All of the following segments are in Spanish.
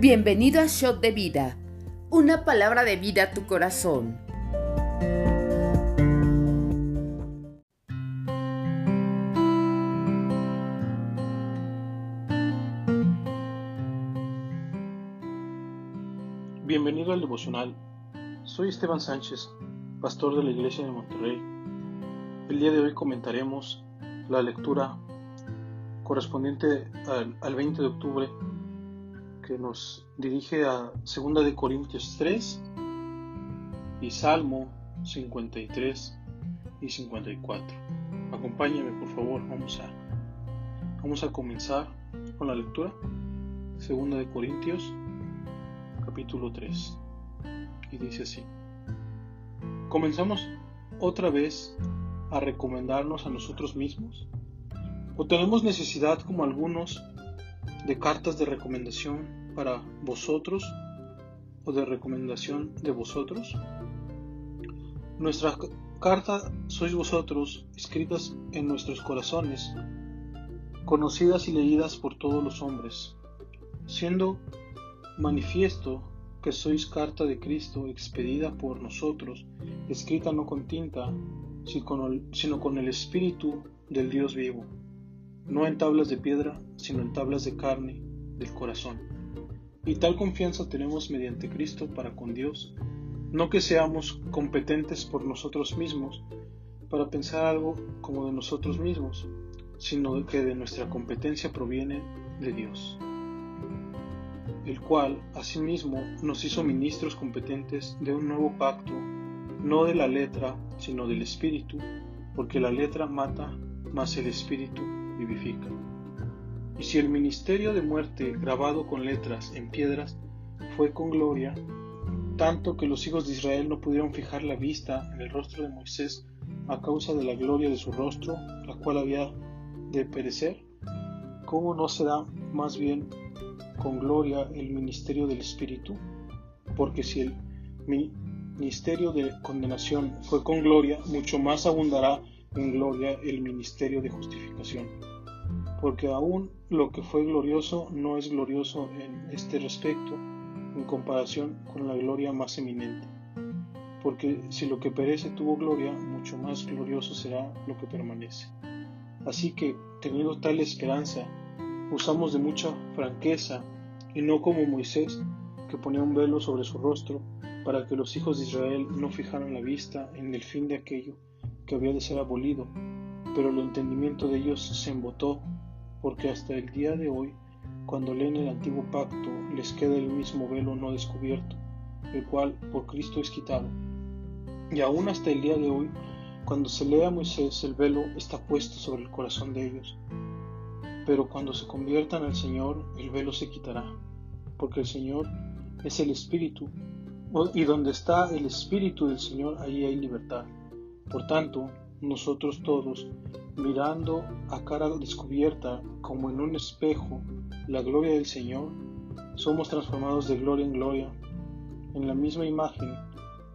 Bienvenido a Shot de Vida, una palabra de vida a tu corazón. Bienvenido al devocional. Soy Esteban Sánchez, pastor de la Iglesia de Monterrey. El día de hoy comentaremos la lectura correspondiente al, 20 de octubre que nos dirige a 2 de Corintios 3 y Salmo 53 y 54. Acompáñame por favor, vamos a, vamos a comenzar con la lectura. 2 de Corintios capítulo 3 y dice así. Comenzamos otra vez a recomendarnos a nosotros mismos ¿O tenemos necesidad, como algunos, de cartas de recomendación para vosotros o de recomendación de vosotros? Nuestra carta sois vosotros, escritas en nuestros corazones, conocidas y leídas por todos los hombres, siendo manifiesto que sois carta de Cristo expedida por nosotros, escrita no con tinta, sino con el Espíritu del Dios vivo no en tablas de piedra, sino en tablas de carne del corazón. Y tal confianza tenemos mediante Cristo para con Dios, no que seamos competentes por nosotros mismos para pensar algo como de nosotros mismos, sino que de nuestra competencia proviene de Dios, el cual asimismo nos hizo ministros competentes de un nuevo pacto, no de la letra, sino del Espíritu, porque la letra mata, mas el Espíritu vivifica. Y si el ministerio de muerte grabado con letras en piedras fue con gloria, tanto que los hijos de Israel no pudieron fijar la vista en el rostro de Moisés a causa de la gloria de su rostro, la cual había de perecer, ¿cómo no será más bien con gloria el ministerio del Espíritu? Porque si el ministerio de condenación fue con gloria, mucho más abundará en gloria el ministerio de justificación porque aún lo que fue glorioso no es glorioso en este respecto en comparación con la gloria más eminente. Porque si lo que perece tuvo gloria, mucho más glorioso será lo que permanece. Así que, teniendo tal esperanza, usamos de mucha franqueza, y no como Moisés, que ponía un velo sobre su rostro, para que los hijos de Israel no fijaran la vista en el fin de aquello que había de ser abolido, pero el entendimiento de ellos se embotó porque hasta el día de hoy, cuando leen el antiguo pacto, les queda el mismo velo no descubierto, el cual por Cristo es quitado. Y aún hasta el día de hoy, cuando se lee a Moisés, el velo está puesto sobre el corazón de ellos. Pero cuando se conviertan al Señor, el velo se quitará, porque el Señor es el Espíritu, y donde está el Espíritu del Señor, ahí hay libertad. Por tanto, nosotros todos, mirando a cara descubierta como en un espejo la gloria del Señor, somos transformados de gloria en gloria en la misma imagen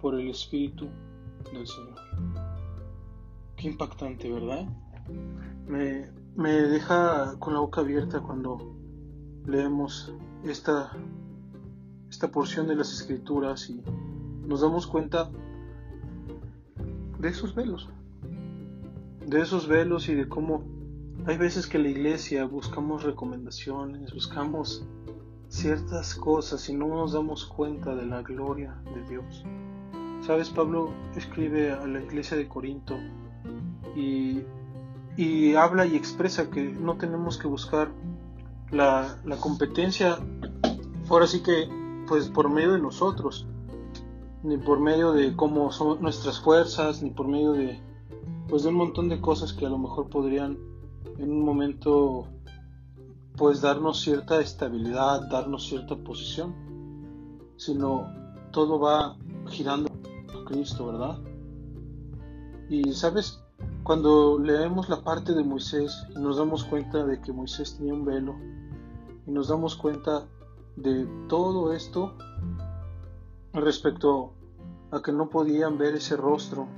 por el Espíritu del Señor. Qué impactante, ¿verdad? Me, me deja con la boca abierta cuando leemos esta, esta porción de las escrituras y nos damos cuenta de esos velos, de esos velos y de cómo hay veces que la iglesia buscamos recomendaciones, buscamos ciertas cosas y no nos damos cuenta de la gloria de Dios. Sabes, Pablo escribe a la iglesia de Corinto y, y habla y expresa que no tenemos que buscar la, la competencia, ahora sí que, pues por medio de nosotros, ni por medio de cómo son nuestras fuerzas, ni por medio de, pues de un montón de cosas que a lo mejor podrían en un momento pues darnos cierta estabilidad, darnos cierta posición, sino todo va girando a Cristo, ¿verdad? Y sabes, cuando leemos la parte de Moisés y nos damos cuenta de que Moisés tenía un velo y nos damos cuenta de todo esto respecto a que no podían ver ese rostro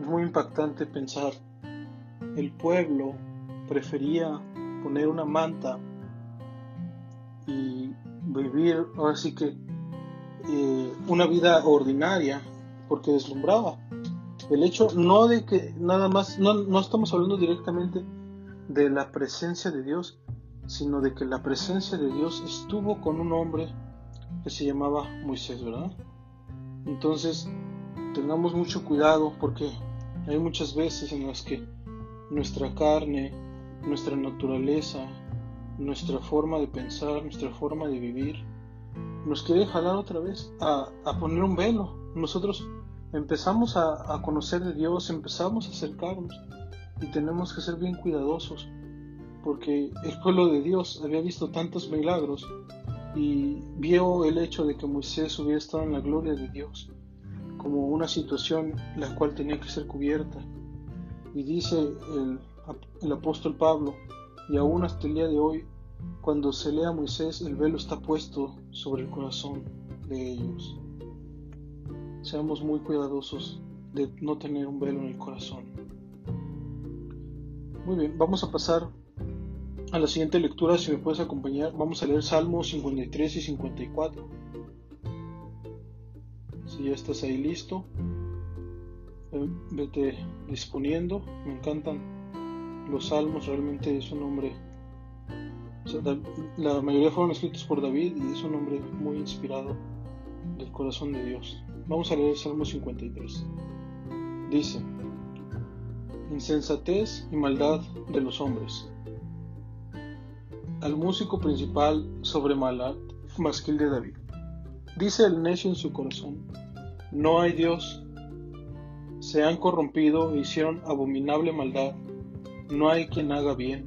es muy impactante pensar, el pueblo prefería poner una manta y vivir ahora sí que eh, una vida ordinaria porque deslumbraba. El hecho no de que nada más, no, no estamos hablando directamente de la presencia de Dios, sino de que la presencia de Dios estuvo con un hombre que se llamaba Moisés, ¿verdad? Entonces, tengamos mucho cuidado porque hay muchas veces en las que nuestra carne, nuestra naturaleza, nuestra forma de pensar, nuestra forma de vivir, nos quiere jalar otra vez a, poner un velo. Nosotros empezamos a, a, conocer de Dios, empezamos a acercarnos y tenemos que ser bien cuidadosos porque el pueblo de Dios había visto tantos milagros y vio el hecho de que Moisés hubiera estado en la gloria de Dios como una situación la cual tenía que ser cubierta. Y dice el, el apóstol Pablo, y aún hasta el día de hoy, cuando se lee a Moisés, el velo está puesto sobre el corazón de ellos. Seamos muy cuidadosos de no tener un velo en el corazón. Muy bien, vamos a pasar a la siguiente lectura, si me puedes acompañar. Vamos a leer Salmos 53 y 54. Si ya estás ahí listo, vete disponiendo. Me encantan los salmos, realmente es un hombre. la mayoría fueron escritos por David y es un hombre muy inspirado del corazón de Dios. Vamos a leer el Salmo 53. Dice: Insensatez y maldad de los hombres. Al músico principal sobre Malat, masquil de David. Dice el necio en su corazón: No hay Dios se han corrompido e hicieron abominable maldad, no hay quien haga bien.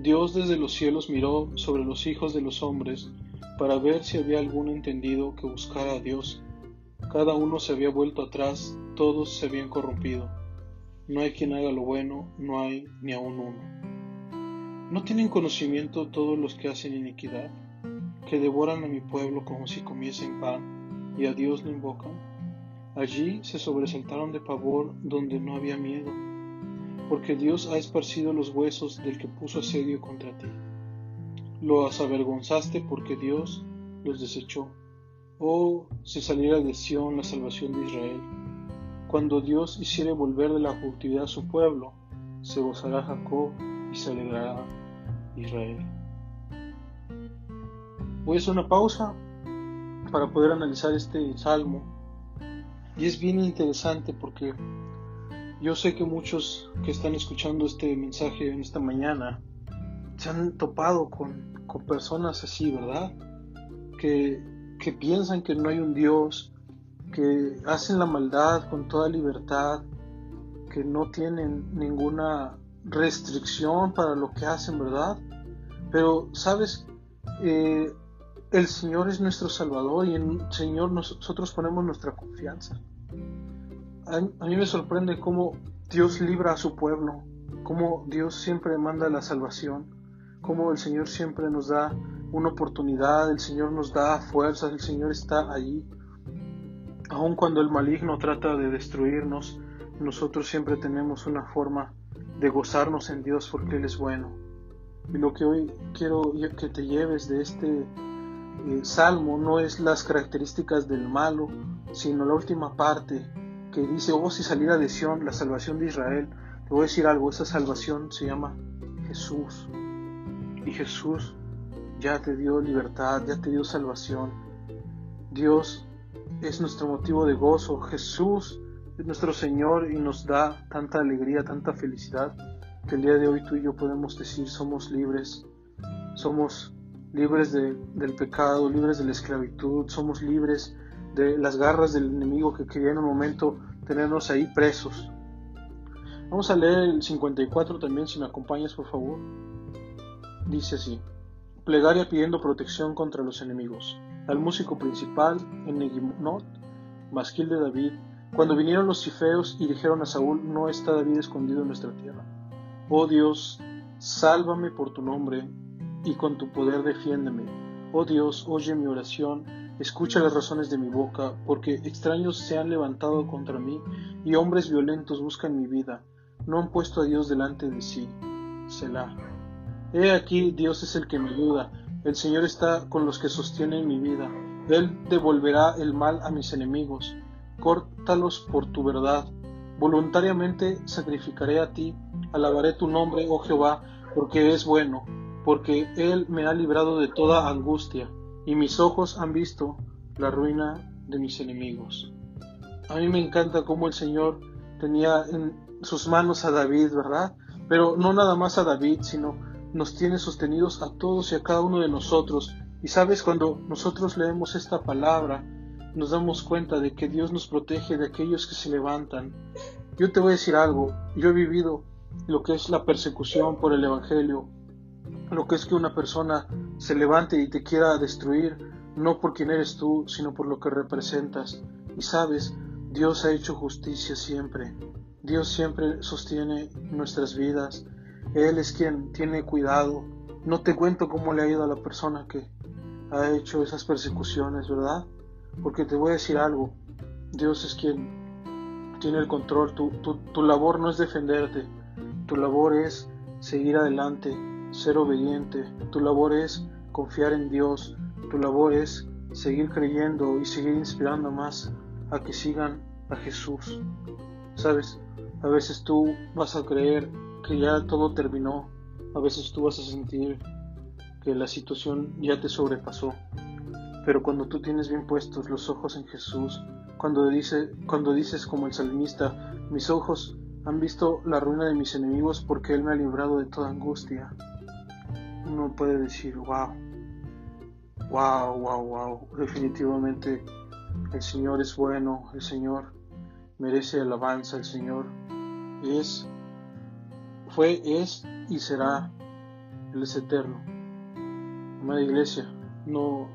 Dios desde los cielos miró sobre los hijos de los hombres para ver si había algún entendido que buscara a Dios. Cada uno se había vuelto atrás, todos se habían corrompido. No hay quien haga lo bueno, no hay ni aun uno. ¿No tienen conocimiento todos los que hacen iniquidad, que devoran a mi pueblo como si comiesen pan, y a Dios no invocan? Allí se sobresaltaron de pavor donde no había miedo, porque Dios ha esparcido los huesos del que puso asedio contra ti. Lo avergonzaste porque Dios los desechó. Oh, si saliera de Sión la salvación de Israel. Cuando Dios hiciere volver de la cautividad a su pueblo, se gozará Jacob y se alegrará Israel. Voy una pausa para poder analizar este salmo y es bien interesante porque yo sé que muchos que están escuchando este mensaje en esta mañana se han topado con, personas así, ¿verdad? Que, que piensan que no hay un Dios, que hacen la maldad con toda libertad, que no tienen ninguna restricción para lo que hacen, ¿verdad? Pero, ¿sabes? Eh, el Señor es nuestro Salvador y en el Señor nosotros ponemos nuestra confianza a, mí me sorprende cómo Dios libra a su pueblo, cómo Dios siempre manda la salvación, cómo el Señor siempre nos da una oportunidad, el Señor nos da fuerzas, el Señor está allí. Aun cuando el maligno trata de destruirnos, nosotros siempre tenemos una forma de gozarnos en Dios porque Él es bueno. Y lo que hoy quiero que te lleves de este eh, salmo no es las características del malo, sino la última parte, que dice, oh, si saliera de Sion, la salvación de Israel, te voy a decir algo, esa salvación se llama Jesús. Y Jesús ya te dio libertad, ya te dio salvación. Dios es nuestro motivo de gozo. Jesús es nuestro Señor y nos da tanta alegría, tanta felicidad, que el día de hoy tú y yo podemos decir somos libres. Somos libres del pecado, libres de la esclavitud, somos libres de las garras del enemigo que quería en un momento tenernos ahí presos. Vamos a leer el 54 también, si me acompañas por favor. Dice así, plegaria pidiendo protección contra los enemigos. Al músico principal, en masquil de David, cuando vinieron los cifeos y dijeron a Saúl, no está David escondido en nuestra tierra. Oh Dios, sálvame por tu nombre y con tu poder defiéndeme. Oh Dios, oye mi oración Escucha las razones de mi boca, porque extraños se han levantado contra mí y hombres violentos buscan mi vida. No han puesto a Dios delante de sí. Selah. He aquí, Dios es el que me ayuda. El Señor está con los que sostienen mi vida. Él devolverá el mal a mis enemigos. Córtalos por tu verdad. Voluntariamente sacrificaré a ti. Alabaré tu nombre, oh Jehová, porque es bueno, porque Él me ha librado de toda angustia, y mis ojos han visto la ruina de mis enemigos. A mí me encanta cómo el Señor tenía en sus manos a David, ¿verdad? Pero no nada más a David, sino nos tiene sostenidos a todos y a cada uno de nosotros. Y sabes, cuando nosotros leemos esta palabra, nos damos cuenta de que Dios nos protege de aquellos que se levantan. Yo te voy a decir algo, yo he vivido lo que es la persecución por el Evangelio, lo que es que una persona se levante y te quiera destruir, no por quien eres tú, sino por lo que representas. Y sabes, Dios ha hecho justicia siempre. Dios siempre sostiene nuestras vidas. Él es quien tiene cuidado. No te cuento cómo le ha ido a la persona que ha hecho esas persecuciones, ¿verdad? Porque te voy a decir algo. Dios es quien tiene el control. Tu, tu labor no es defenderte. Tu labor es seguir adelante, ser obediente. Tu labor es confiar en Dios. Tu labor es seguir creyendo y seguir inspirando más a que sigan a Jesús. Sabes, a veces tú vas a creer que ya todo terminó, a veces tú vas a sentir que la situación ya te sobrepasó. Pero cuando tú tienes bien puestos los ojos en Jesús, cuando, dice, cuando dices como el salmista, mis ojos han visto la ruina de mis enemigos porque Él me ha librado de toda angustia, uno puede decir, wow, wow, wow, wow, definitivamente el Señor es bueno, el Señor merece alabanza, el Señor es, fue, es y será, Él es eterno. Amada iglesia, no,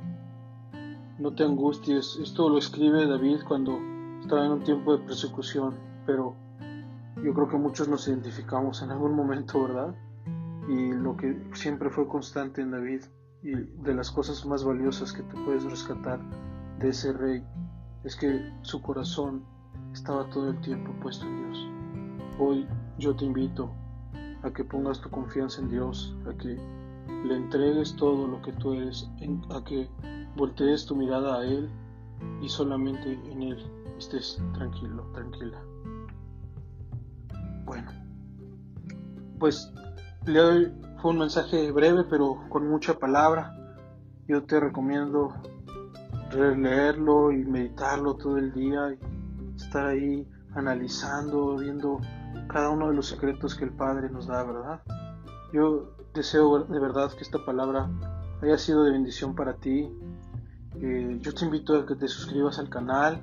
no te angusties. Esto lo escribe David cuando estaba en un tiempo de persecución, pero yo creo que muchos nos identificamos en algún momento, ¿verdad? Y lo que siempre fue constante en David y de las cosas más valiosas que te puedes rescatar de ese rey es que su corazón estaba todo el tiempo puesto en Dios. Hoy yo te invito a que pongas tu confianza en Dios, a que le entregues todo lo que tú eres, a que voltees tu mirada a Él y solamente en Él estés tranquilo, tranquila. Bueno, pues le doy, fue un mensaje breve pero con mucha palabra. Yo te recomiendo releerlo y meditarlo todo el día y estar ahí analizando, viendo cada uno de los secretos que el Padre nos da, ¿verdad? Yo deseo de verdad que esta palabra haya sido de bendición para ti. Eh, yo te invito a que te suscribas al canal.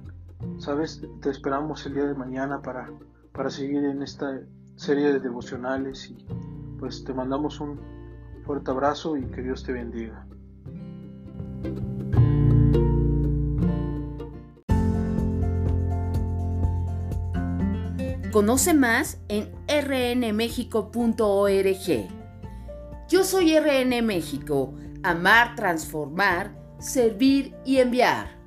Sabes, te esperamos el día de mañana para, para seguir en esta serie de devocionales y pues te mandamos un fuerte abrazo y que Dios te bendiga. Conoce más en rnmexico.org. Yo soy RN México, amar, transformar, servir y enviar.